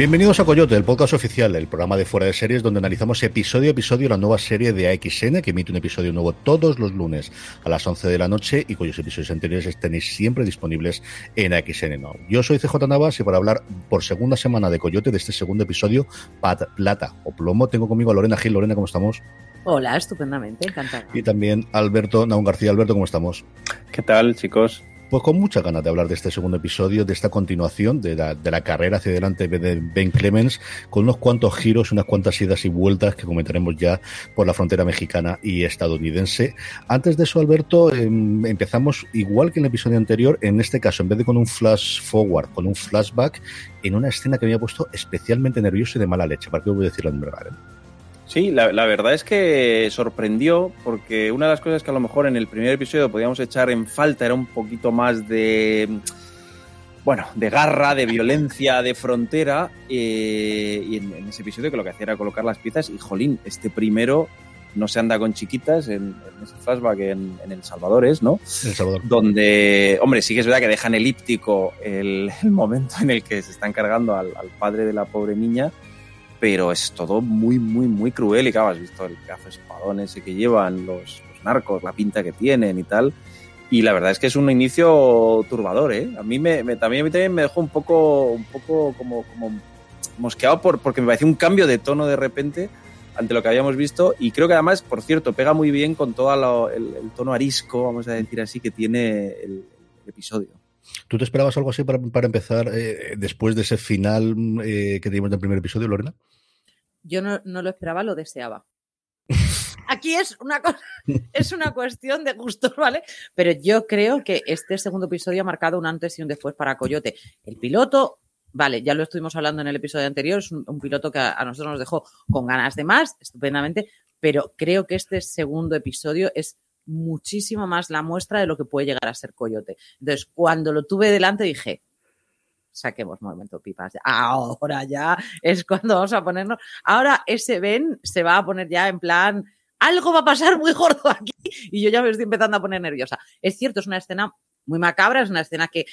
Bienvenidos a Coyote, el podcast oficial, el programa de fuera de series donde analizamos episodio a episodio la nueva serie de AXN que emite un episodio nuevo todos los lunes a las 11 de la noche y cuyos episodios anteriores tenéis siempre disponibles en AXN Now. Yo soy CJ Navas y para hablar por segunda semana de Coyote de este segundo episodio, Pat Plata o Plomo, tengo conmigo a Lorena Gil. Lorena, ¿cómo estamos? Hola, estupendamente, encantada. Y también Alberto Naun García. Alberto, ¿cómo estamos? ¿Qué tal, chicos? Pues con mucha ganas de hablar de este segundo episodio, de esta continuación de la, carrera hacia adelante de Ben Clemens, con unos cuantos giros, unas cuantas idas y vueltas que comentaremos ya por la frontera mexicana y estadounidense. Antes de eso, Alberto, eh, empezamos igual que en el episodio anterior, en este caso, en vez de con un flash forward, con un flashback, en una escena que me había puesto especialmente nervioso y de mala leche. ¿Para qué voy a decirlo en verdad? Sí, la, la, verdad es que sorprendió porque una de las cosas que a lo mejor en el primer episodio podíamos echar en falta era un poquito más de, bueno, de garra, de violencia, de frontera. Eh, y en, en, ese episodio que lo que hacía era colocar las piezas y, jolín, este primero no se anda con chiquitas en, en ese flashback en, en, El Salvador es, ¿no? El Salvador. Donde, hombre, sí que es verdad que dejan elíptico el, el momento en el que se están cargando al, al padre de la pobre niña pero es todo muy, muy, muy cruel y claro, has visto el pedazo de espadón ese que llevan los, narcos, la pinta que tienen y tal. Y la verdad es que es un inicio turbador, ¿eh? A mí, me, también, me dejó un poco, un poco como, como mosqueado por, porque me pareció un cambio de tono de repente ante lo que habíamos visto y creo que además, por cierto, pega muy bien con todo el, tono arisco, vamos a decir así, que tiene el episodio. ¿Tú te esperabas algo así para, para empezar eh, después de ese final eh, que tuvimos del primer episodio, Lorena? Yo no, no lo esperaba, lo deseaba. Aquí es una cosa, es una cuestión de gustos, ¿vale? Pero yo creo que este segundo episodio ha marcado un antes y un después para Coyote. El piloto, vale, ya lo estuvimos hablando en el episodio anterior, es un, un piloto que a, a, nosotros nos dejó con ganas de más, estupendamente, pero creo que este segundo episodio es muchísimo más la muestra de lo que puede llegar a ser Coyote. Entonces, cuando lo tuve delante dije, saquemos momento pipas. Ahora ya es cuando vamos a ponernos. Ahora ese Ben se va a poner ya en plan. Algo va a pasar muy gordo aquí y yo ya me estoy empezando a poner nerviosa. Es cierto, es una escena muy macabra, es una escena que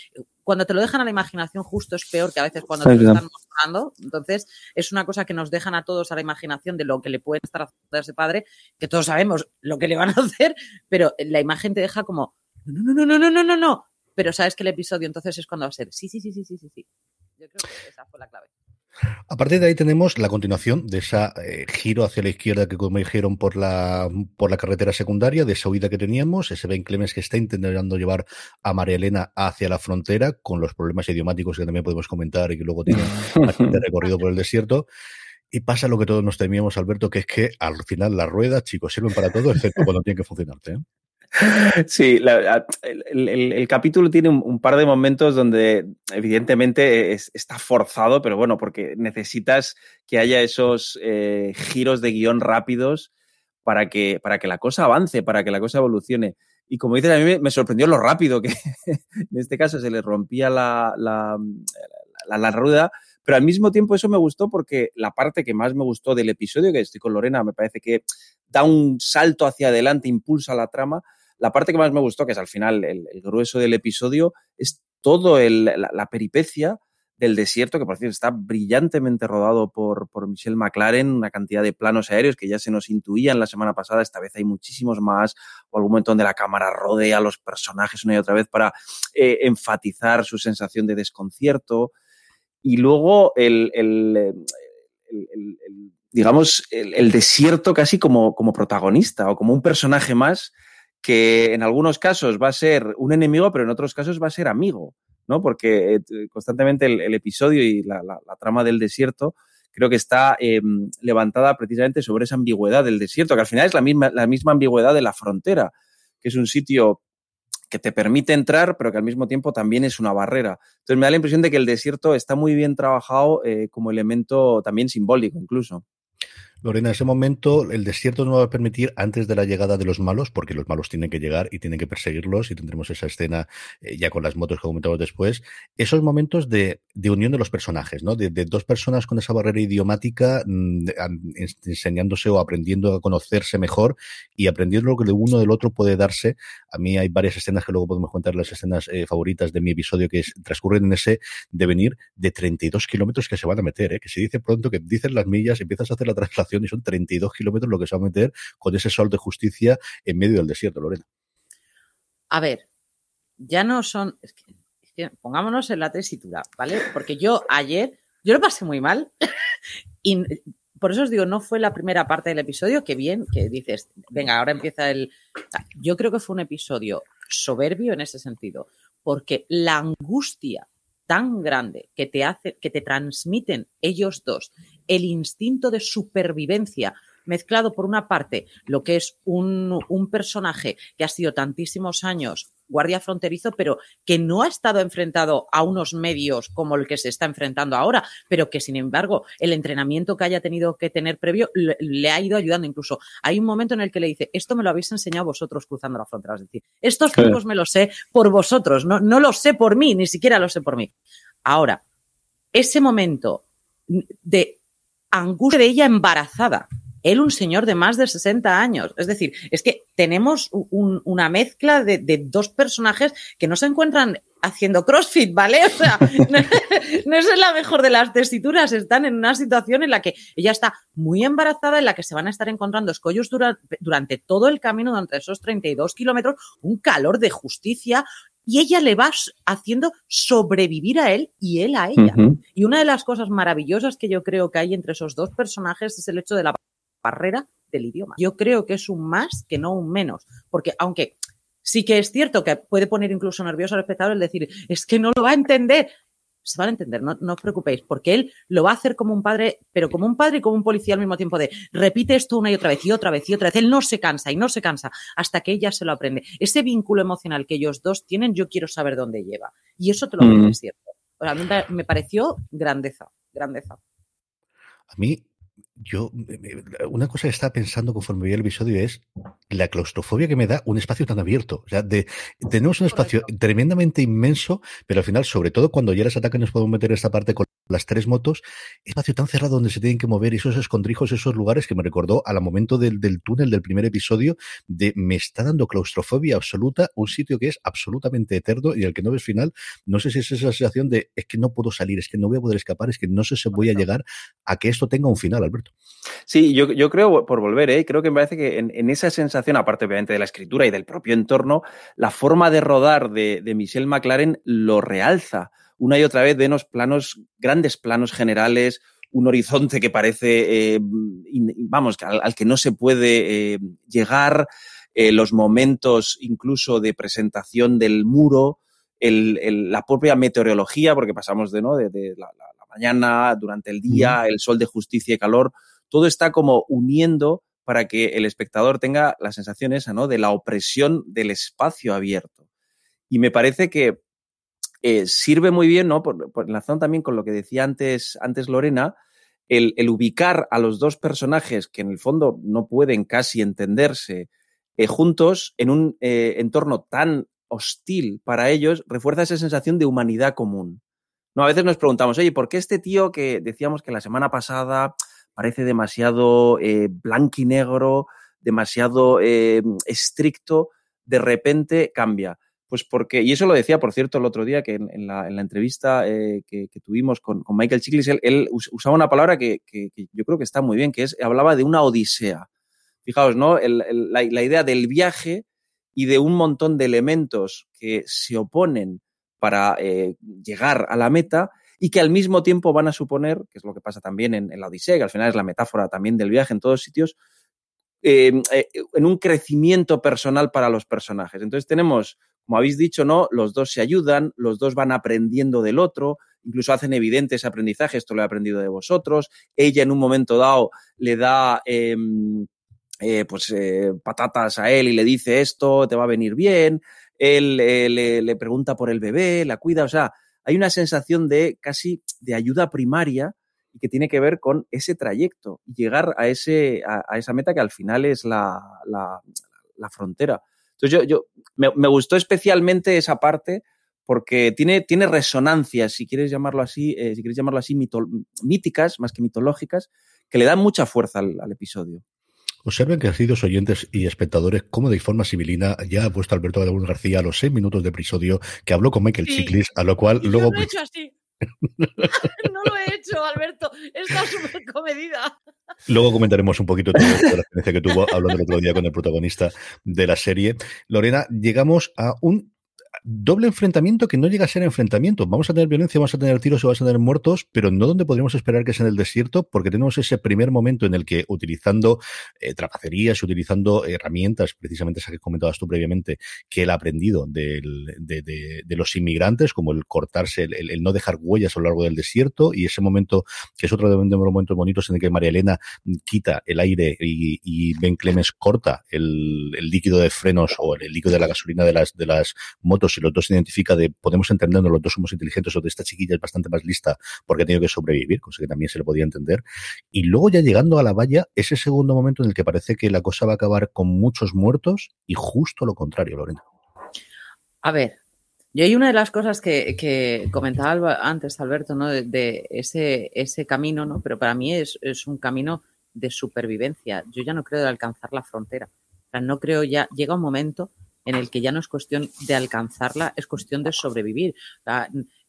cuando te lo dejan a la imaginación justo es peor que a veces cuando te lo están mostrando. Entonces, es una cosa que nos dejan a todos a la imaginación de lo que le pueden estar haciendo a ese padre, que todos sabemos lo que le van a hacer, pero la imagen te deja como, no, no, no, no, no, no, no, pero sabes que el episodio entonces es cuando va a ser, sí, sí, sí, sí, sí, sí, sí. Yo creo que esa fue la clave. A partir de ahí tenemos la continuación de ese eh, giro hacia la izquierda que como dijeron por la, por la carretera secundaria, de esa huida que teníamos, ese Ben Clemens que está intentando llevar a María Elena hacia la frontera, con los problemas idiomáticos que también podemos comentar y que luego tiene bastante recorrido por el desierto. Y pasa lo que todos nos temíamos, Alberto, que es que al final las ruedas, chicos, sirven para todo, excepto cuando tienen que funcionarte. ¿eh? Sí, la, el, capítulo tiene un, par de momentos donde evidentemente es, está forzado, pero bueno, porque necesitas que haya esos eh, giros de guion rápidos para que, para que la cosa avance, para que la cosa evolucione. Y como dices, a mí me, sorprendió lo rápido que en este caso se le rompía la, la rueda, pero al mismo tiempo eso me gustó porque la parte que más me gustó del episodio, que estoy con Lorena, me parece que da un salto hacia adelante, impulsa la trama, la parte que más me gustó, que es al final el, grueso del episodio, es todo la, la, peripecia del desierto, que por cierto está brillantemente rodado por, por Michelle McLaren, una cantidad de planos aéreos que ya se nos intuían la semana pasada, esta vez hay muchísimos más, o algún momento donde la cámara rodea a los personajes una y otra vez para eh, enfatizar su sensación de desconcierto. Y luego el, el, el digamos, el, desierto casi como, como protagonista o como un personaje más que en algunos casos va a ser un enemigo, pero en otros casos va a ser amigo, ¿no? Porque eh, constantemente el, episodio y la, la, la, trama del desierto creo que está em, levantada precisamente sobre esa ambigüedad del desierto, que al final es la misma, la misma ambigüedad de la frontera, que es un sitio que te permite entrar, pero que al mismo tiempo también es una barrera. Entonces me da la impresión de que el desierto está muy bien trabajado eh, como elemento también simbólico incluso. Lorena, en ese momento el desierto no va a permitir antes de la llegada de los malos, porque los malos tienen que llegar y tienen que perseguirlos y tendremos esa escena eh, ya con las motos que comentamos después, esos momentos de, unión de los personajes, ¿no? De, dos personas con esa barrera idiomática mm, enseñándose o aprendiendo a conocerse mejor y aprendiendo lo que de uno del otro puede darse. A mí hay varias escenas que luego podemos contar, las escenas eh, favoritas de mi episodio que transcurren en ese devenir de 32 kilómetros que se van a meter, ¿eh? que se dice pronto que dicen las millas, empiezas a hacer la traslación y son 32 kilómetros lo que se va a meter con ese sol de justicia en medio del desierto, Lorena. A ver, ya no son. pongámonos en la tesitura, ¿vale? Porque yo ayer, yo lo pasé muy mal y por eso os digo, no fue la primera parte del episodio, que bien, que dices, venga, ahora empieza el. Yo creo que fue un episodio soberbio en ese sentido, porque la angustia tan grande que te hace, que te transmiten ellos dos, el instinto de supervivencia mezclado por una parte lo que es un, un, personaje que ha sido tantísimos años guardia fronterizo, pero que no ha estado enfrentado a unos medios como el que se está enfrentando ahora, pero que sin embargo el entrenamiento que haya tenido que tener previo le, ha ido ayudando. Incluso hay un momento en el que le dice, esto me lo habéis enseñado vosotros cruzando la frontera. Es decir, estos trucos me los sé por vosotros, no, no los sé por mí, ni siquiera los sé por mí. Ahora, ese momento de angustia de ella embarazada, él un señor de más de 60 años. Es decir, es que tenemos una mezcla de, dos personajes que no se encuentran haciendo CrossFit, ¿vale? O sea, no, es la mejor de las tesituras, están en una situación en la que ella está muy embarazada, en la que se van a estar encontrando escollos durante todo el camino, durante esos 32 kilómetros, un calor de justicia, y ella le va haciendo sobrevivir a él y él a ella. Y una de las cosas maravillosas que yo creo que hay entre esos dos personajes es el hecho de la barrera del idioma. Yo creo que es un más que no un menos, porque aunque sí que es cierto que puede poner incluso nervioso al espectador el decir, es que no lo va a entender. Se van a entender, no, no, os preocupéis, porque él lo va a hacer como un padre, pero como un padre y como un policía al mismo tiempo de repite esto una y otra vez y otra vez y otra vez. Él no se cansa y no se cansa hasta que ella se lo aprende. Ese vínculo emocional que ellos dos tienen, yo quiero saber dónde lleva. Y eso te lo mm. es cierto. a mí me pareció grandeza, grandeza. A mí yo, una cosa que estaba pensando conforme veía el episodio es la claustrofobia que me da un espacio tan abierto. O sea, de, tenemos un espacio tremendamente inmenso, pero al final, sobre todo cuando ya les atacan, nos podemos meter esta parte con las tres motos, espacio tan cerrado donde se tienen que mover esos escondrijos, esos lugares que me recordó al momento del, del túnel del primer episodio, de me está dando claustrofobia absoluta, un sitio que es absolutamente eterno y al que no ves final. No sé si es esa sensación de es que no puedo salir, es que no voy a poder escapar, es que no sé si voy a llegar a que esto tenga un final, Alberto. Sí, yo, yo creo, por volver, ¿eh? creo que me parece que en, esa sensación, aparte obviamente de la escritura y del propio entorno, la forma de rodar de, de Michelle McLaren lo realza una y otra vez de unos planos, grandes planos generales, un horizonte que parece, eh, vamos, al, que no se puede eh, llegar, eh, los momentos incluso de presentación del muro, la propia meteorología, porque pasamos de, ¿no? de, la, mañana, durante el día, el sol de justicia y calor, todo está como uniendo para que el espectador tenga la sensación esa, ¿no? De la opresión del espacio abierto. Y me parece que eh, sirve muy bien, ¿no? Por, por enlazando también con lo que decía antes, antes Lorena, el, ubicar a los dos personajes que en el fondo no pueden casi entenderse eh, juntos en un eh, entorno tan hostil para ellos, refuerza esa sensación de humanidad común. No, a veces nos preguntamos, oye, ¿por qué este tío que decíamos que la semana pasada parece demasiado blanco y negro, demasiado estricto, de repente cambia? Pues porque, y eso lo decía, por cierto, el otro día, que en, la, entrevista eh, que, tuvimos con, Michael Chiklis, él, usaba una palabra que, yo creo que está muy bien, que es, hablaba de una odisea. Fijaos, ¿no? la, idea del viaje y de un montón de elementos que se oponen para eh, llegar a la meta y que al mismo tiempo van a suponer, que es lo que pasa también en, la Odisea, que al final es la metáfora también del viaje en todos sitios, eh, en un crecimiento personal para los personajes. Entonces tenemos como habéis dicho, ¿no? Los dos se ayudan, los dos van aprendiendo del otro incluso hacen evidente ese aprendizaje, esto lo he aprendido de vosotros. Ella en un momento dado le da... Em, eh, pues eh, patatas a él y le dice esto, te va a venir bien, él eh, le, pregunta por el bebé, la cuida, o sea, hay una sensación de casi de ayuda primaria y que tiene que ver con ese trayecto, llegar a, ese, a, esa meta que al final es la, la, frontera. Entonces yo, yo me, gustó especialmente esa parte porque tiene, tiene resonancias, si quieres llamarlo así, eh, si quieres llamarlo así, míticas más que mitológicas, que le dan mucha fuerza al episodio. Observen, queridos oyentes y espectadores, cómo de forma civilina ya ha puesto Alberto Adabón García a los seis minutos de episodio que habló con Michael sí. Chiklis, a lo cual y luego. Yo lo he hecho así. no lo he hecho, Alberto. Está súper comedida. Luego comentaremos un poquito de la experiencia que tuvo hablando el otro día con el protagonista de la serie. Lorena, llegamos a un doble enfrentamiento que no llega a ser enfrentamiento. Vamos a tener violencia, vamos a tener tiros y vamos a tener muertos, pero no donde podríamos esperar que sea en el desierto, porque tenemos ese primer momento en el que utilizando eh, trapacerías, utilizando herramientas, precisamente esas que comentabas tú previamente, que él ha aprendido de, los inmigrantes, como el cortarse, el, no dejar huellas a lo largo del desierto, y ese momento, que es otro de los momentos bonitos en el que María Elena quita el aire y, y Ben Clemens corta el, el, líquido de frenos o el líquido de la gasolina de las, de las motos si los dos identifica de podemos entendernos, los dos somos inteligentes o de esta chiquilla es bastante más lista porque ha tenido que sobrevivir, cosa que también se le podía entender. Y luego ya llegando a la valla, ese segundo momento en el que parece que la cosa va a acabar con muchos muertos y justo lo contrario, Lorena. A ver, yo hay una de las cosas que, que comentaba antes, Alberto, ¿no? De, ese, ese camino, ¿no? Pero para mí es, es un camino de supervivencia. Yo ya no creo de alcanzar la frontera. No creo ya, llega un momento en el que ya no es cuestión de alcanzarla, es cuestión de sobrevivir.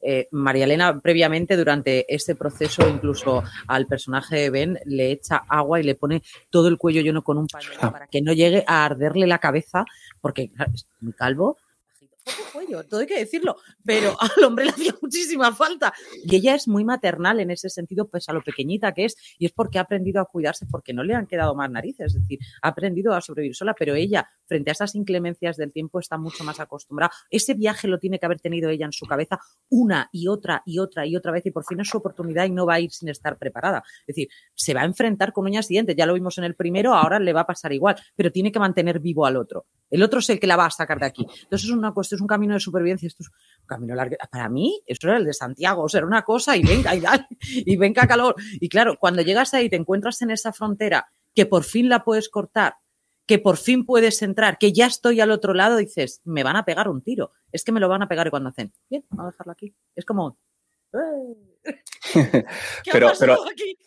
Eh, María Elena, previamente, durante este proceso, incluso al personaje de Ben, le echa agua y le pone todo el cuello lleno con un pañuelo para que no llegue a arderle la cabeza, porque claro, es muy calvo, todo hay que decirlo, pero al hombre le hacía muchísima falta. Y ella es muy maternal en ese sentido, pues a lo pequeñita que es, y es porque ha aprendido a cuidarse, porque no le han quedado más narices, es decir, ha aprendido a sobrevivir sola, pero ella, frente a esas inclemencias del tiempo, está mucho más acostumbrada. Ese viaje lo tiene que haber tenido ella en su cabeza una y otra y otra y otra vez, y por fin es su oportunidad y no va a ir sin estar preparada. Es decir, se va a enfrentar con uñas dientes, ya lo vimos en el primero, ahora le va a pasar igual, pero tiene que mantener vivo al otro. El otro es el que la va a sacar de aquí. Entonces es una cuestión, es un camino de supervivencia, esto es un camino largo. Para mí, eso era el de Santiago, o sea, era una cosa y venga, y dale, y venga calor. Y claro, cuando llegas ahí, te encuentras en esa frontera que por fin la puedes cortar, que por fin puedes entrar, que ya estoy al otro lado, dices, me van a pegar un tiro. Es que me lo van a pegar y cuando hacen, bien, vamos a dejarlo aquí. Es como, ¿qué pero, pero... Aquí?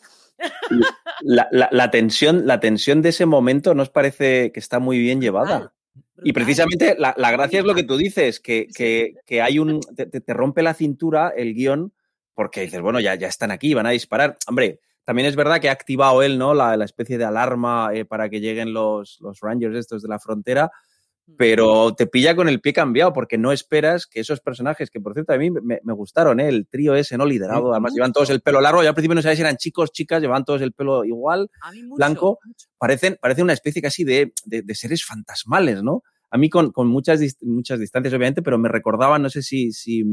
La, la, la, tensión, la tensión de ese momento nos parece que está muy bien llevada. Y precisamente la, la, gracia es lo que tú dices, que, que, que hay un. Te, te, rompe la cintura el guion, porque dices, bueno, ya, ya están aquí, van a disparar. Hombre, también es verdad que ha activado él, ¿no? La, la especie de alarma eh, para que lleguen los, los Rangers estos de la frontera pero te pilla con el pie cambiado porque no esperas que esos personajes, que por cierto a mí me, me gustaron, ¿eh? el trío ese, ¿no? Liderado, además llevan todos el pelo largo, yo al principio no sabía si eran chicos, chicas, llevan todos el pelo igual, mucho, blanco, mucho. parecen, parecen una especie casi de, de, de seres fantasmales, ¿no? A mí con, con muchas, muchas distancias, obviamente, pero me recordaban, no sé si, si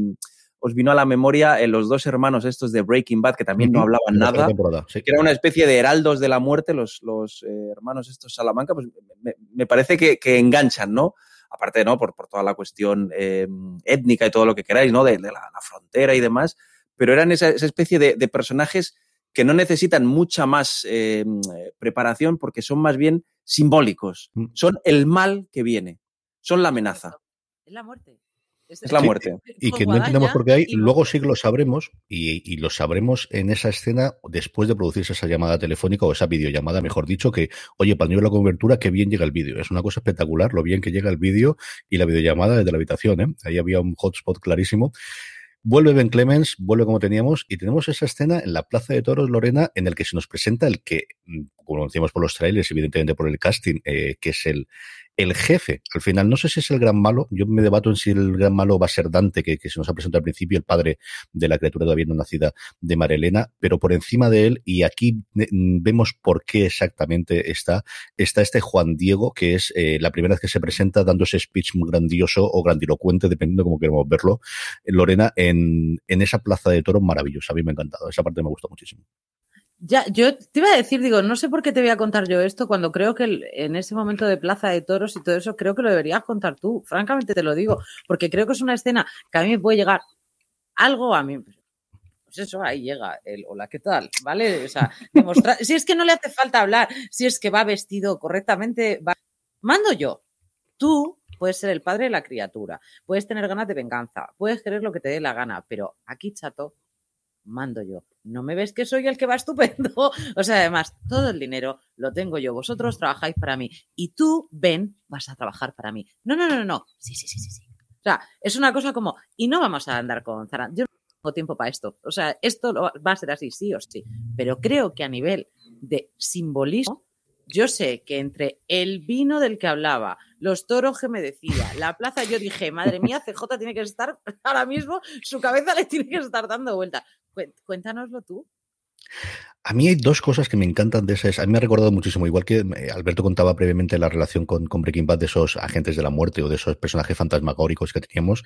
os vino a la memoria eh, los dos hermanos estos de Breaking Bad, que también no hablaban nada, sí. que era una especie de heraldos de la muerte, los, los eh, hermanos estos Salamanca, pues me, me parece que, que, enganchan, ¿no? Aparte, ¿no? Por, por toda la cuestión eh, étnica y todo lo que queráis, ¿no? De, de la, la, frontera y demás, pero eran esa, esa especie de, de, personajes que no necesitan mucha más eh, preparación porque son más bien simbólicos, mm. son el mal que viene, son la amenaza. Es la muerte. Es, es la muerte. Sí, y que no entendemos por qué hay, luego sí que lo sabremos, y, y, lo sabremos en esa escena después de producirse esa llamada telefónica o esa videollamada, mejor dicho, que, oye, para nivel la cobertura, qué bien llega el vídeo. Es una cosa espectacular lo bien que llega el vídeo y la videollamada desde la habitación, ¿eh? Ahí había un hotspot clarísimo. Vuelve Ben Clemens, vuelve como teníamos, y tenemos esa escena en la Plaza de Toros Lorena en el que se nos presenta el que como decíamos por los trailers, evidentemente por el casting, eh, que es el, el jefe, al final, no sé si es el gran malo, yo me debato en si el gran malo va a ser Dante, que, se nos ha presentado al principio, el padre de la criatura todavía no nacida de Marilena, pero por encima de él, y aquí mm, vemos por qué exactamente está, está este Juan Diego, que es eh, la primera vez que se presenta dando ese speech grandioso o grandilocuente, dependiendo de cómo queremos verlo, Lorena, en, en esa plaza de toros maravillosa. A mí me ha encantado, esa parte me gusta muchísimo. Ya, yo te iba a decir, digo, no sé por qué te voy a contar yo esto cuando creo que en ese momento de Plaza de Toros y todo eso, creo que lo deberías contar tú. Francamente te lo digo, porque creo que es una escena que a mí me puede llegar algo a mí. Pues eso, ahí llega el hola, ¿qué tal? ¿Vale? O sea, demostrar, si es que no le hace falta hablar, si es que va vestido correctamente, va... mando yo. Tú puedes ser el padre de la criatura, puedes tener ganas de venganza, puedes querer lo que te dé la gana, pero aquí, chato, mando yo. ¿No me ves que soy el que va estupendo? o sea, además, todo el dinero lo tengo yo. Vosotros trabajáis para mí. Y tú, ven, vas a trabajar para mí. No, no, no, no. Sí, sí, sí, sí, sí. O sea, es una cosa como, y no vamos a andar con Zara. Yo no tengo tiempo para esto. O sea, esto va a ser así, sí o sí. Pero creo que a nivel de simbolismo, yo sé que entre el vino del que hablaba, los toros que me decía, la plaza, yo dije, madre mía, CJ tiene que estar ahora mismo, su cabeza le tiene que estar dando vueltas. Cuéntanoslo tú. A mí hay dos cosas que me encantan de esas. A mí me ha recordado muchísimo, igual que eh, Alberto contaba previamente la relación con, con, Breaking Bad de esos agentes de la muerte o de esos personajes fantasmagóricos que teníamos.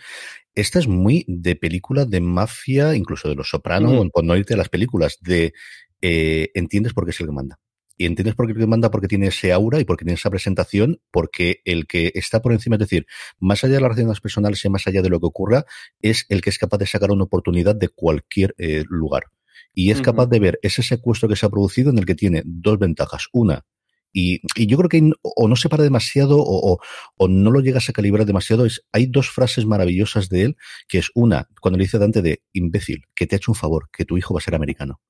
Esta es muy de película de mafia, incluso de los sopranos, por no irte a las películas, de eh, entiendes por qué es el que manda. Y entiendes por qué que manda, porque tiene ese aura y porque tiene esa presentación, porque el que está por encima, es decir, más allá de las relaciones personales y más allá de lo que ocurra, es el que es capaz de sacar una oportunidad de cualquier eh, lugar. Y es capaz de ver ese secuestro que se ha producido en el que tiene dos ventajas. Una, y, y, yo creo que o no se para demasiado o, o, o, no lo llegas a calibrar demasiado. Es, hay dos frases maravillosas de él, que es una, cuando le dice Dante de imbécil, que te ha hecho un favor, que tu hijo va a ser americano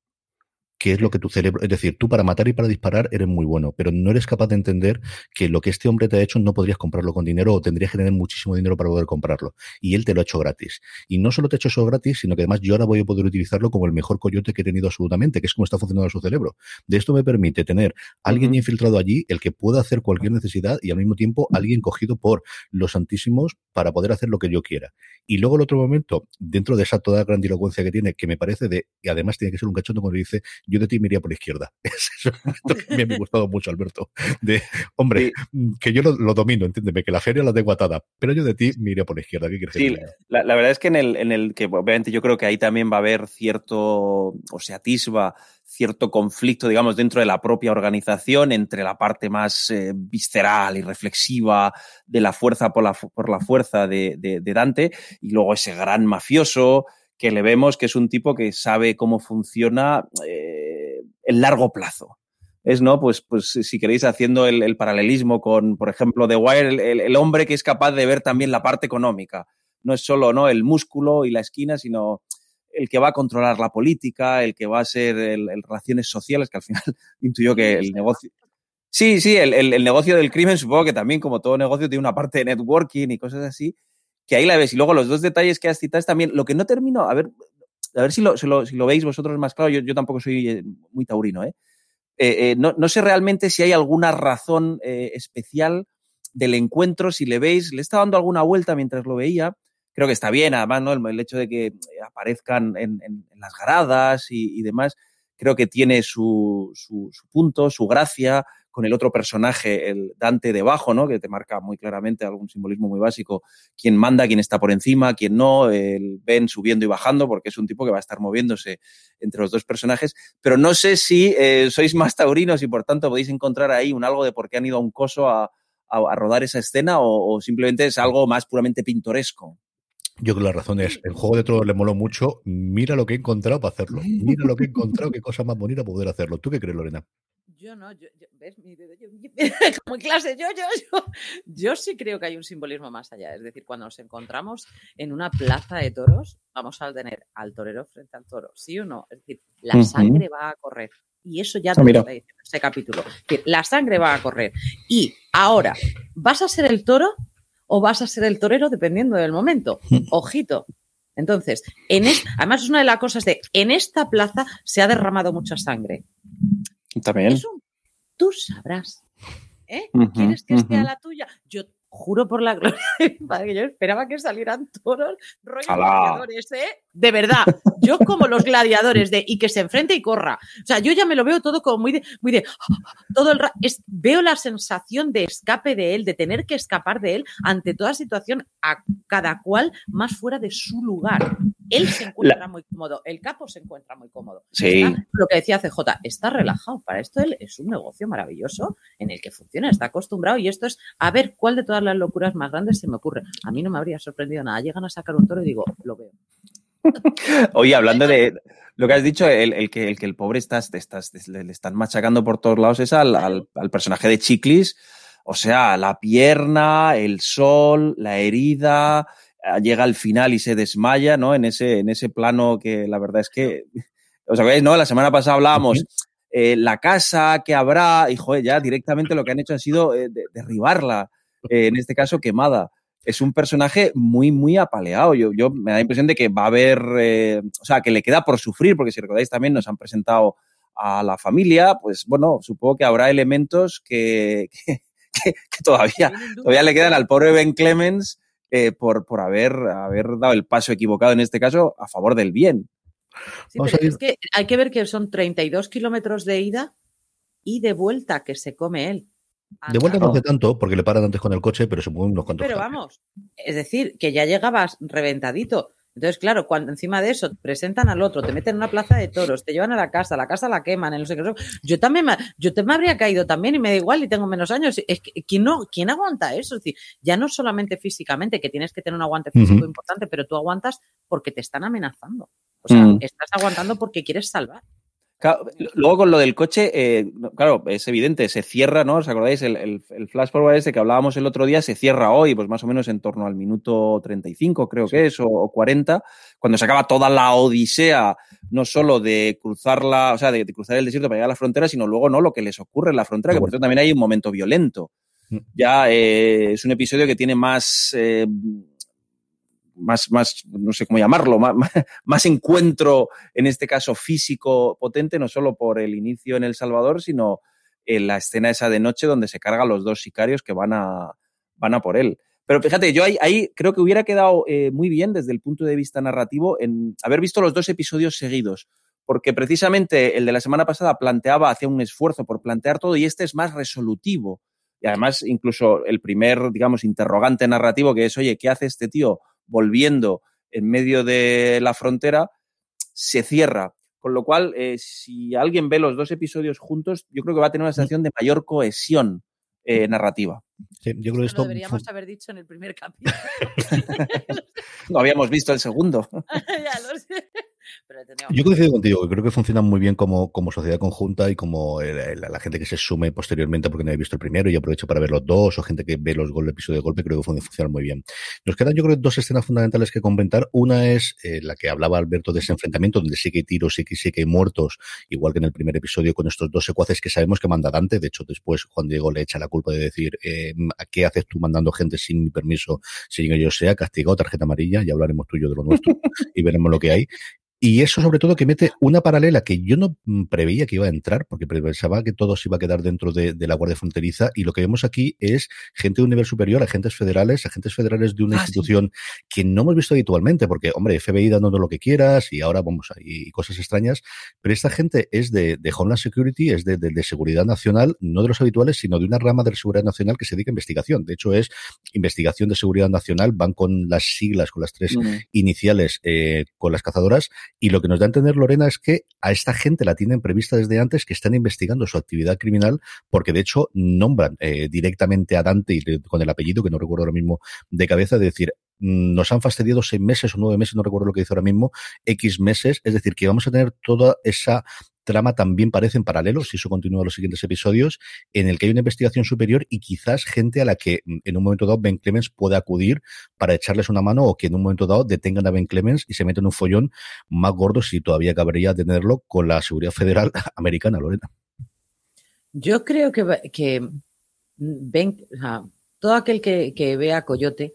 qué es lo que tu cerebro, es decir, tú para matar y para disparar eres muy bueno, pero no eres capaz de entender que lo que este hombre te ha hecho no podrías comprarlo con dinero o tendrías que tener muchísimo dinero para poder comprarlo. Y él te lo ha hecho gratis. Y no solo te ha hecho eso gratis, sino que además yo ahora voy a poder utilizarlo como el mejor coyote que he tenido absolutamente, que es como está funcionando su cerebro. De esto me permite tener alguien infiltrado allí, el que pueda hacer cualquier necesidad y al mismo tiempo alguien cogido por los santísimos para poder hacer lo que yo quiera. Y luego el otro momento, dentro de esa toda grandilocuencia que tiene, que me parece de, y además tiene que ser un cachondo cuando dice, yo de ti me iría por la izquierda. Me ha gustado mucho, Alberto. De, hombre, que yo lo, domino, entiéndeme, que la feria la tengo atada, pero yo de ti me iría por la izquierda. ¿Qué sí, la, la, verdad es que en el, en el que obviamente yo creo que ahí también va a haber cierto, o se atisba cierto conflicto, digamos, dentro de la propia organización entre la parte más eh, visceral y reflexiva de la fuerza por la, por la fuerza de, de, de Dante y luego ese gran mafioso que le vemos que es un tipo que sabe cómo funciona eh, el largo plazo. Es, ¿no? Pues, pues si queréis, haciendo el, el paralelismo con, por ejemplo, The Wire, el, el, hombre que es capaz de ver también la parte económica. No es solo ¿no? el músculo y la esquina, sino el que va a controlar la política, el que va a ser el relaciones sociales, que al final intuyo que el negocio. Sí, sí, el, el, el, negocio del crimen supongo que también, como todo negocio, tiene una parte de networking y cosas así, que ahí la ves. Y luego los dos detalles que has citado es también, lo que no termino, a ver, a ver si lo, si lo, si lo veis vosotros más claro, yo, yo tampoco soy eh, muy taurino, ¿eh? Eh, eh, no, no, sé realmente si hay alguna razón eh, especial del encuentro, si le veis, le está dando alguna vuelta mientras lo veía, creo que está bien, además, ¿no? El, el hecho de que aparezcan en, en, en las gradas y, y, demás, creo que tiene su, su, su, punto, su gracia, con el otro personaje, el Dante debajo, ¿no? Que te marca muy claramente algún simbolismo muy básico, quién manda, quién está por encima, quién no, el Ben subiendo y bajando, porque es un tipo que va a estar moviéndose entre los dos personajes. Pero no sé si eh, sois más taurinos y por tanto podéis encontrar ahí un algo de por qué han ido a un coso a, a, a rodar esa escena o, o simplemente es algo más puramente pintoresco. Yo creo que la razón es, el Juego de Tronos le moló mucho, mira lo que he encontrado para hacerlo, mira lo que he encontrado, qué cosa más bonita poder hacerlo. ¿Tú qué crees, Lorena? Yo no, yo, yo, ¿ves? Mi dedo, yo, como en clase, yo, yo, yo, yo sí creo que hay un simbolismo más allá. Es decir, cuando nos encontramos en una plaza de toros, vamos a tener al torero frente al toro, ¿sí o no? Es decir, la uh -huh. sangre va a correr. Y eso ya te lo ese capítulo. Es decir, la sangre va a correr. Y ahora, ¿vas a ser el toro o vas a ser el torero dependiendo del momento? Ojito. Entonces, en es, además es una de las cosas de, en esta plaza se ha derramado mucha sangre. También. Es un, tú sabrás. ¿Eh? ¿Quieres que esté a la tuya? Yo juro por la gloria de mi padre que yo esperaba que salieran toros rollos gladiadores, ¿eh? De verdad, yo como los gladiadores de y que se enfrente y corra. O sea, yo ya me lo veo todo como muy de, muy de todo el es, veo la sensación de escape de él, de tener que escapar de él ante toda situación, a cada cual más fuera de su lugar. Él se encuentra muy cómodo, el capo se encuentra muy cómodo. Sí. lo que decía CJ, está relajado. Para esto él es un negocio maravilloso en el que funciona, está acostumbrado y esto es a ver cuál de todas las locuras más grandes se me ocurre. A mí no me habría sorprendido nada. Llegan a sacar un toro y digo, lo veo. Oye, hablando de lo que has dicho, el, que, el que el pobre estás, estás, le, están machacando por todos lados es al, al, personaje de Chiclis. O sea, la pierna, el sol, la herida, llega al final y se desmaya, ¿no? En ese, en ese plano que la verdad es que, ¿os acordáis, no? La semana pasada hablábamos eh, la casa que habrá, y joder, ya directamente lo que han hecho ha sido eh, derribarla, eh, en este caso quemada. Es un personaje muy, muy apaleado. Yo, yo me da la impresión de que va a haber, o sea, que le queda por sufrir, porque si recordáis también nos han presentado a la familia, pues bueno, supongo que habrá elementos que, que, todavía, todavía le quedan al pobre Ben Clemens eh, por, por haber, haber dado el paso equivocado en este caso a favor del bien. Sí, pero es que hay que ver que son 32 kilómetros de ida y de vuelta que se come él. De vuelta no hace tanto, porque le paran antes con el coche, pero mueven unos cuantos. Pero vamos, es decir, que ya llegabas reventadito. Entonces, claro, cuando encima de eso presentan al otro, te meten en una plaza de toros, te llevan a la casa, la casa la queman, en no sé qué. Yo también me, yo te me habría caído también y me da igual y tengo menos años. Es que, ¿quién, no, ¿quién aguanta eso? Es decir, ya no solamente físicamente, que tienes que tener un aguante físico importante, pero tú aguantas porque te están amenazando. O sea, mm. estás aguantando porque quieres salvar luego con lo del coche, eh, claro, es evidente, se cierra, ¿no? ¿Os acordáis? El, el, flash forward ese que hablábamos el otro día se cierra hoy, pues más o menos en torno al minuto 35, creo que es, o, 40, cuando se acaba toda la odisea, no solo de cruzar la, o sea, de, cruzar el desierto para llegar a la frontera, sino luego, ¿no? Lo que les ocurre en la frontera, que por cierto también hay un momento violento. Mm. Ya eh, es un episodio que tiene más. Eh, más, más, no sé cómo llamarlo, más, encuentro, en este caso físico potente, no solo por el inicio en El Salvador, sino en la escena esa de noche donde se cargan los dos sicarios que van a, van a por él. Pero fíjate, yo ahí, ahí creo que hubiera quedado eh, muy bien desde el punto de vista narrativo en haber visto los dos episodios seguidos, porque precisamente el de la semana pasada planteaba, hacía un esfuerzo por plantear todo y este es más resolutivo. Y además, incluso el primer, digamos, interrogante narrativo que es, oye, ¿qué hace este tío volviendo en medio de la frontera, se cierra. Con lo cual, eh, si alguien ve los dos episodios juntos, yo creo que va a tener una sensación de mayor cohesión eh, narrativa. Sí, yo creo que esto... Lo deberíamos haber dicho en el primer capítulo. no habíamos visto el segundo. ya lo sé. Yo coincido contigo, creo que funcionan muy bien como, como sociedad conjunta y como la, gente que se sume posteriormente porque no he visto el primero y aprovecho para ver los dos, o gente que ve los gol, episodio de golpe, creo que funcionan muy bien. Nos quedan, yo creo, dos escenas fundamentales que comentar. Una es eh, la que hablaba Alberto de ese enfrentamiento, donde sí que hay tiros, sí que, sí que hay muertos, igual que en el primer episodio con estos dos secuaces que sabemos que manda Dante. De hecho, después Juan Diego le echa la culpa de decir, eh, ¿a qué haces tú mandando gente sin mi permiso, sin que yo sea castigado, tarjeta amarilla? Ya hablaremos tú y yo de lo nuestro y veremos lo que hay. Y eso sobre todo que mete una paralela que yo no mm, preveía que iba a entrar, porque pensaba que todo se iba a quedar dentro de, la Guardia Fronteriza, y lo que vemos aquí es gente de un nivel superior, agentes federales, agentes federales de una ah, institución que no hemos visto habitualmente, porque, hombre, FBI dando lo que quieras, y ahora vamos, y cosas extrañas, pero esta gente es de, Homeland Security, es de, seguridad nacional, no de los habituales, sino de una rama de seguridad nacional que se dedica a investigación. De hecho, es investigación de seguridad nacional, van con las siglas, con las tres iniciales, eh, con las cazadoras, y lo que nos da a entender Lorena es que a esta gente la tienen prevista desde antes que están investigando su actividad criminal porque de hecho nombran eh, directamente a Dante y con el apellido, que no recuerdo ahora mismo de cabeza, de decir, mm, nos han fastidiado seis meses o nueve meses, no recuerdo lo que dice ahora mismo, X meses, es decir, que vamos a tener toda esa trama también parece en paralelo, si eso continúa en los siguientes episodios, en el que hay una investigación superior y quizás gente a la que mm, en un momento dado Ben Clemens puede acudir para echarles una mano o que en un momento dado detengan a Ben Clemens y se meten en un follón más gordo si todavía cabría tenerlo con la seguridad federal americana, Lorena. Yo creo que, que Ben, todo aquel que, que vea Coyote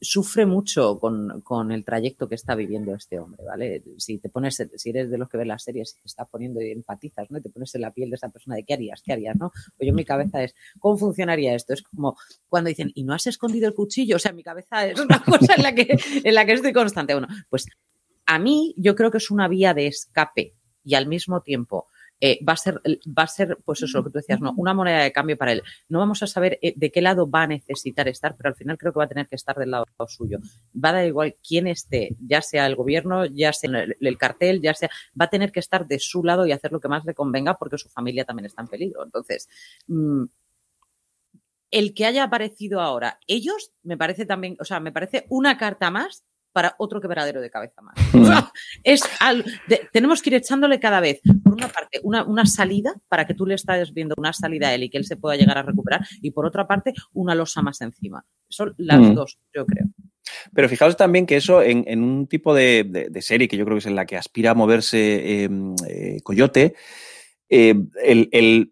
sufre mucho con, el trayecto que está viviendo este hombre, ¿vale? Si te pones, si eres de los que ve las series y te está poniendo y empatizas, ¿no? te pones en la piel de esa persona de qué harías, qué harías, ¿no? Pues yo mi cabeza es, ¿cómo funcionaría esto? Es como cuando dicen, ¿y no has escondido el cuchillo? O sea, mi cabeza es una cosa en la que, en la que estoy constante. Bueno, pues a mí yo creo que es una vía de escape y al mismo tiempo eh, va a ser, va a ser, pues eso, lo que tú decías, no, una moneda de cambio para él. No vamos a saber eh, de qué lado va a necesitar estar, pero al final creo que va a tener que estar del lado suyo. Va a dar igual quién esté, ya sea el gobierno, ya sea el, cartel, ya sea, va a tener que estar de su lado y hacer lo que más le convenga porque su familia también está en peligro. Entonces, mm, el que haya aparecido ahora, ellos, me parece también, o sea, me parece una carta más para otro quebradero de cabeza más. es tenemos que ir echándole cada vez, por una parte, una, salida para que tú le estés viendo una salida a él y que él se pueda llegar a recuperar, y por otra parte, una losa más encima. Son las mm. dos, yo creo. Pero fijaos también que eso en, un tipo de, serie que yo creo que es en la que aspira a moverse em, eh, Coyote, eh, el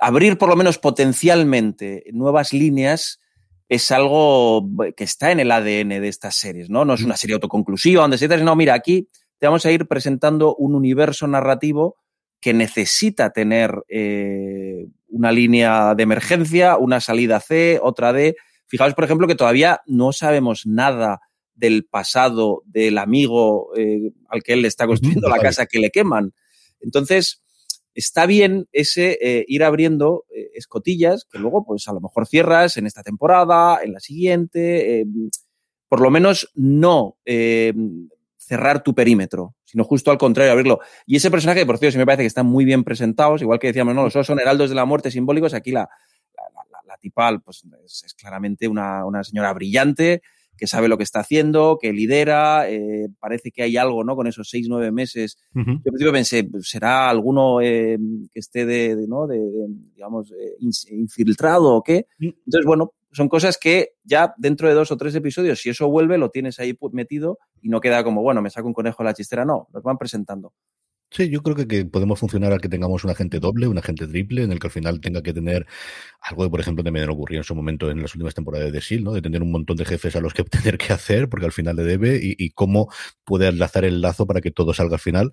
abrir por lo menos potencialmente nuevas líneas es algo que está en el ADN de estas series, ¿no? No es una serie autoconclusiva donde se dice, no, mira, aquí te vamos a ir presentando un universo narrativo que necesita tener eh, una línea de emergencia, una salida C, otra D. Fijaos, por ejemplo, que todavía no sabemos nada del pasado del amigo eh, al que él le está construyendo la casa que le queman. Entonces, está bien ese eh, ir abriendo eh, escotillas que luego, pues a lo mejor cierras en esta temporada, en la siguiente, eh, por lo menos no cerrar tu perímetro, sino justo al contrario, abrirlo. Y ese personaje, por cierto, sí me parece que están muy bien presentados, igual que decíamos, no, los son heraldos de la muerte simbólicos, aquí la, la, tipal pues, es, claramente una, una señora brillante, que sabe lo que está haciendo, que lidera, eh, parece que hay algo, ¿no? Con esos seis, nueve meses. Yo al principio pensé, pues, será alguno eh, que esté de, ¿no? De, digamos, eh, infiltrado o qué. Mm. Entonces, bueno, son cosas que ya dentro de dos o tres episodios, si eso vuelve, lo tienes ahí metido y no queda como, bueno, me saco un conejo de la chistera. No, nos van presentando. Sí, yo creo que, podemos funcionar a que tengamos un agente doble, un agente triple, en el que al final tenga que tener algo que, por ejemplo, también ocurrió en su momento en las últimas temporadas de The ¿no? De tener un montón de jefes a los que tener que hacer, porque al final le debe, y, cómo puede enlazar el lazo para que todo salga al final,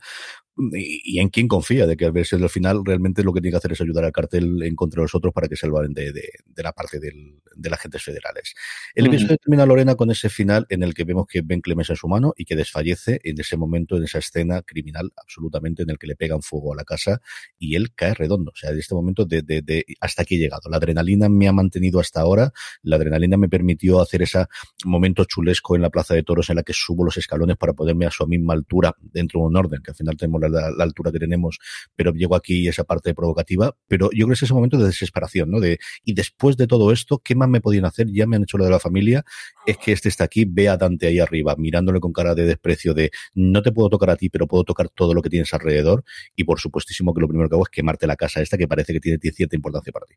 y, en quién confía de que al verse al final realmente lo que tiene que hacer es ayudar al cartel en contra de los otros para que se salven de, de, la parte del, de las agentes federales. El episodio termina Lorena con ese final en el que vemos que Ben Clemens es humano y que desfallece en ese momento, en esa escena criminal absolutamente en el que le pegan fuego a la casa y él cae redondo. O sea, en este momento de, de, hasta aquí he llegado. La adrenalina me ha mantenido hasta ahora. La adrenalina me permitió hacer ese momento chulesco en la Plaza de Toros en la que subo los escalones para poderme a su misma altura dentro de un orden, que al final tenemos la, altura que tenemos, pero llego aquí esa parte provocativa. Pero yo creo que es ese momento de desesperación, ¿no? De, y después de todo esto, ¿qué más me podían hacer? Ya me han hecho lo de la familia. Es que este está aquí, ve a Dante ahí arriba, mirándole con cara de desprecio de no te puedo tocar a ti, pero puedo tocar todo lo que tienes alrededor y por supuestísimo que lo primero que hago es quemarte la casa esta que parece que tiene cierta importancia para ti.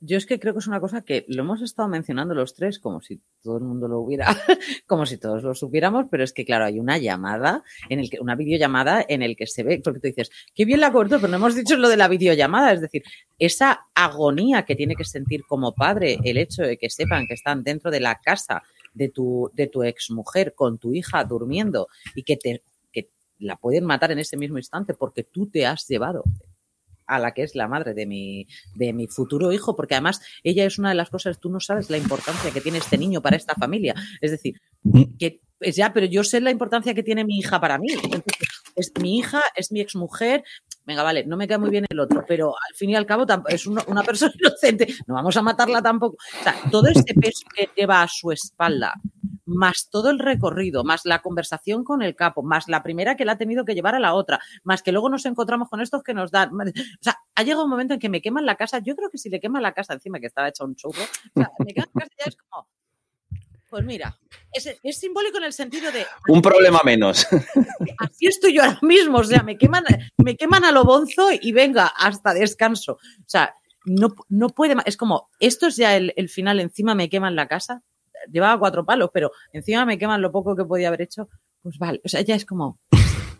Yo es que creo que es una cosa que lo hemos estado mencionando los tres como si todo el mundo lo hubiera, como si todos lo supiéramos, pero es que claro, hay una llamada en el que, una videollamada en el que se ve, porque tú dices, qué bien la cobertura, pero no hemos dicho lo de la videollamada, es decir, esa agonía que tiene que sentir como padre el hecho de que sepan que están dentro de la casa de tu, de tu exmujer con tu hija durmiendo y que te la pueden matar en ese mismo instante porque tú te has llevado a la que es la madre de mi, de mi futuro hijo, porque además ella es una de las cosas, tú no sabes la importancia que tiene este niño para esta familia. Es decir, mm. que es ya, pero yo sé la importancia que tiene mi hija para mí. es mi hija, es mi exmujer. Venga, vale, no me queda muy bien el otro, pero al fin y al cabo es una persona inocente. No vamos a matarla tampoco. O sea, todo ese peso que lleva a su espalda más todo el recorrido, más la conversación con el capo, más la primera que la ha tenido que llevar a la otra, más que luego nos encontramos con estos que nos dan. O sea, ha llegado un momento en que me queman la casa. Yo creo que si le queman la casa encima, que estaba hecha un churro, o sea, me queman la casa ya es como. Pues mira, es, simbólico en el sentido de. Un problema menos. Así estoy yo ahora mismo. O sea, me queman, me queman a lo bonzo y venga, hasta descanso. O sea, no, no puede más. Es como, esto es ya el, el final, encima me queman la casa llevaba cuatro palos, pero encima me queman lo poco que podía haber hecho, pues vale, o sea, ya es como,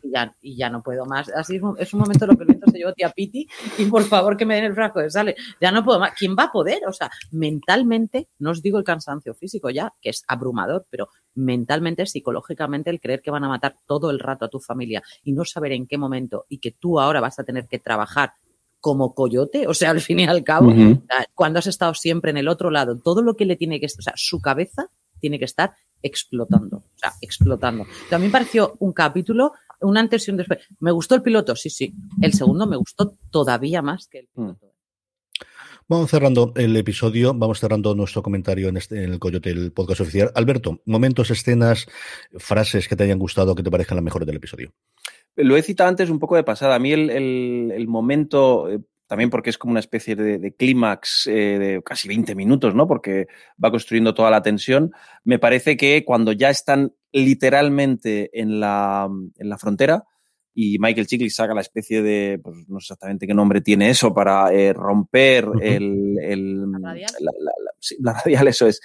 y ya, y ya no puedo más. Así es un, es un momento lo que el viento se llevó tía Piti y por favor que me den el frasco de sale. Ya no puedo más. ¿Quién va a poder? O sea, mentalmente, no os digo el cansancio físico ya, que es abrumador, pero mentalmente, psicológicamente, el creer que van a matar todo el rato a tu familia y no saber en qué momento y que tú ahora vas a tener que trabajar como coyote, o sea, al fin y al cabo, cuando has estado siempre en el otro lado, todo lo que le tiene que, o sea, su cabeza tiene que estar explotando, o sea, explotando. También pareció un capítulo, un antes y un después. Me gustó el piloto, sí, sí. El segundo me gustó todavía más que el piloto. Vamos cerrando el episodio, vamos cerrando nuestro comentario en, este, en el Coyote, el podcast oficial. Alberto, momentos, escenas, frases que te hayan gustado, que te parezcan las mejores del episodio. Lo he citado antes un poco de pasada. A mí el, el- el momento, eh, también porque es como una especie de, de clímax eh, de casi 20 minutos, ¿no? Porque va construyendo toda la tensión. Me parece que cuando ya están literalmente en la, en la frontera y Michael Chiklis saca la especie de, pues no sé exactamente qué nombre tiene eso, para eh, romper el, el- ¿La radial? la- sí, la radial, eso es.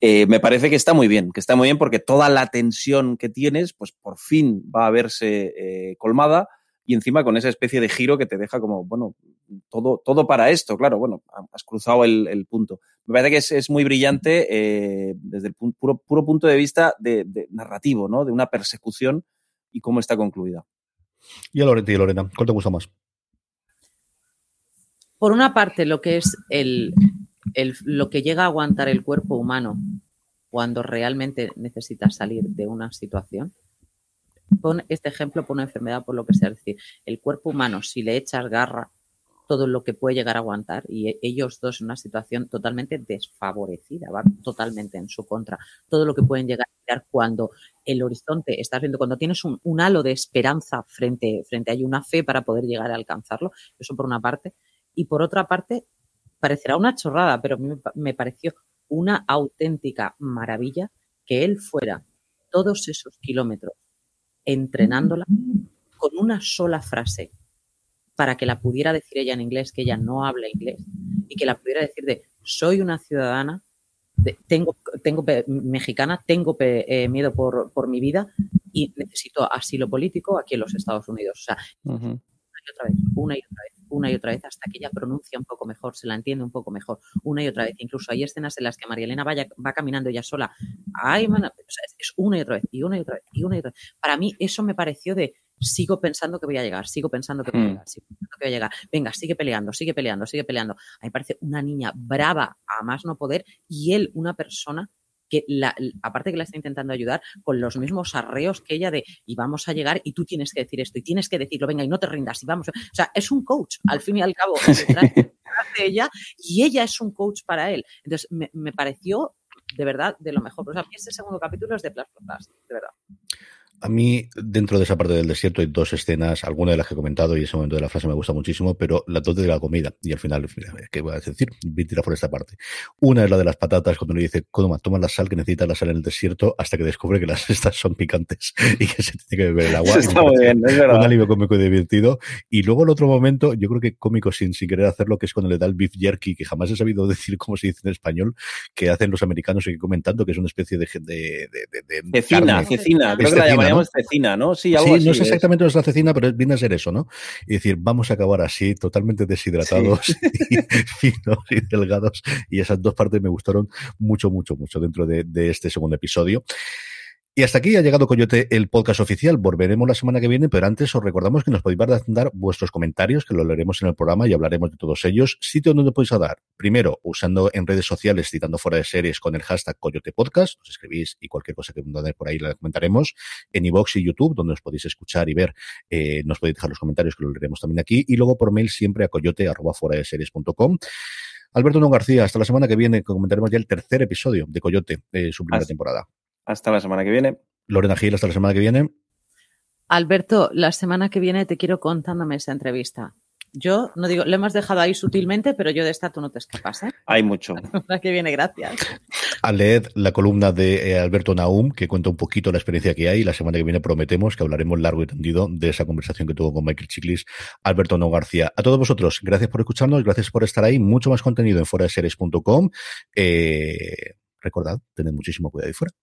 Eh, me parece que está muy bien, que está muy bien porque toda la tensión que tienes, pues por fin va a verse eh, colmada y encima con esa especie de giro que te deja como, bueno, todo, todo para esto, claro, bueno, has cruzado el, el punto. Me parece que es, es muy brillante eh, desde el pu- puro, puro punto de vista de, de narrativo, ¿no? De una persecución y cómo está concluida. Y a Lorena, y Lorena, ¿cuál te gusta más? Por una parte, lo que es el, el- lo que llega a aguantar el cuerpo humano cuando realmente necesita salir de una situación. Pon este ejemplo por una enfermedad, por lo que sea. Es decir, el cuerpo humano, si le echas garra, todo lo que puede llegar a aguantar, y e- ellos dos en una situación totalmente desfavorecida, va totalmente en su contra. Todo lo que pueden llegar a tirar cuando el horizonte, estás viendo, cuando tienes un, halo de esperanza frente, frente, hay una fe para poder llegar a alcanzarlo, eso por una parte. Y por otra parte, parecerá una chorrada, pero a me me pareció una auténtica maravilla que él fuera todos esos kilómetros entrenándola con una sola frase para que la pudiera decir ella en inglés, que ella no habla inglés, y que la pudiera decir de soy una ciudadana, de- tengo, tengo mexicana, tengo eh, miedo por, por mi vida y necesito asilo político aquí en los Estados Unidos. O sea, una y otra vez, una y otra vez, una y otra vez, hasta que ella pronuncia un poco mejor, se la entiende un poco mejor, una y otra vez. Incluso hay escenas en las que María Elena vaya, va caminando ella sola. Ay, mana, o sea, es, es una y otra vez, y una y otra vez, y una y otra vez. Para mí eso me pareció de sigo pensando que voy a llegar, sigo pensando que voy a Hmm. llegar, sigo pensando que voy a llegar. Venga, sigue peleando, sigue peleando, sigue peleando. A mí me parece una niña brava a más no poder y él una persona que la, aparte que la está intentando ayudar con los mismos arreos que ella de y vamos a llegar y tú tienes que decir esto y tienes que decirlo, venga y no te rindas y vamos. O sea, es un coach al fin y al cabo detrás, detrás de ella y ella es un coach para él. Entonces me, me pareció de verdad de lo mejor. O sea, a mí ese segundo capítulo es de Plus for Plus, de verdad. A mí, dentro de esa parte del desierto, hay dos escenas, alguna de las que he comentado y ese momento de la frase me gusta muchísimo, pero las dos de la comida. Y al final, ¿qué voy a decir? Voy a tirar por esta parte. Una es la de las patatas, cuando le dice, toma, toma la sal, que necesitas la sal en el desierto, hasta que descubre que las estas son picantes y que se tiene que beber el agua. Está muy bien, es Un verdad. alivio cómico y divertido. Y luego el otro momento, yo creo que cómico sin, sin querer hacerlo, que es cuando le da el beef jerky, que jamás he sabido decir cómo se dice en español, que hacen los americanos y que comentando, que es una especie de... de, de, de- de Cecina, cecina, creo que la llamaríamos cecina, ¿no? Sí, algo Sí, así. no es es. exactamente nuestra cecina, pero viene a ser eso, ¿no? Y decir, vamos a acabar así, totalmente deshidratados y finos y delgados. Y esas dos partes me gustaron mucho, mucho, mucho dentro de, de este segundo episodio. Y hasta aquí ha llegado Coyote, el podcast oficial. Volveremos la semana que viene, pero antes os recordamos que nos podéis dar vuestros comentarios, que lo leeremos en el programa y hablaremos de todos ellos. Sitio donde podéis dar. Primero, usando en redes sociales, citando fuera de series con el hashtag Coyote Podcast. Os escribís y cualquier cosa que mandáis por ahí la comentaremos. En iVoox y YouTube, donde os podéis escuchar y ver, eh, nos podéis dejar los comentarios, que lo leeremos también aquí. Y luego por mail siempre a coyote arroba fuera de series.com. Alberto No García, hasta la semana que viene, que comentaremos ya el tercer episodio de Coyote, eh, su primera temporada. Hasta la semana que viene. Lorena Gil, hasta la semana que viene. Alberto, la semana que viene te quiero contándome esa entrevista. Yo no digo, le hemos dejado ahí sutilmente, pero yo de esta tú no te escapas, ¿eh? Hay mucho. La semana que viene, gracias. A leer la columna de eh, Alberto Naum, que cuenta un poquito la experiencia que hay. La semana que viene prometemos que hablaremos largo y tendido de esa conversación que tuvo con Michael Chiklis, Alberto No García. A todos vosotros, gracias por escucharnos, gracias por estar ahí. Mucho más contenido en fuera de series.com. Eh, recordad, tened muchísimo cuidado ahí fuera.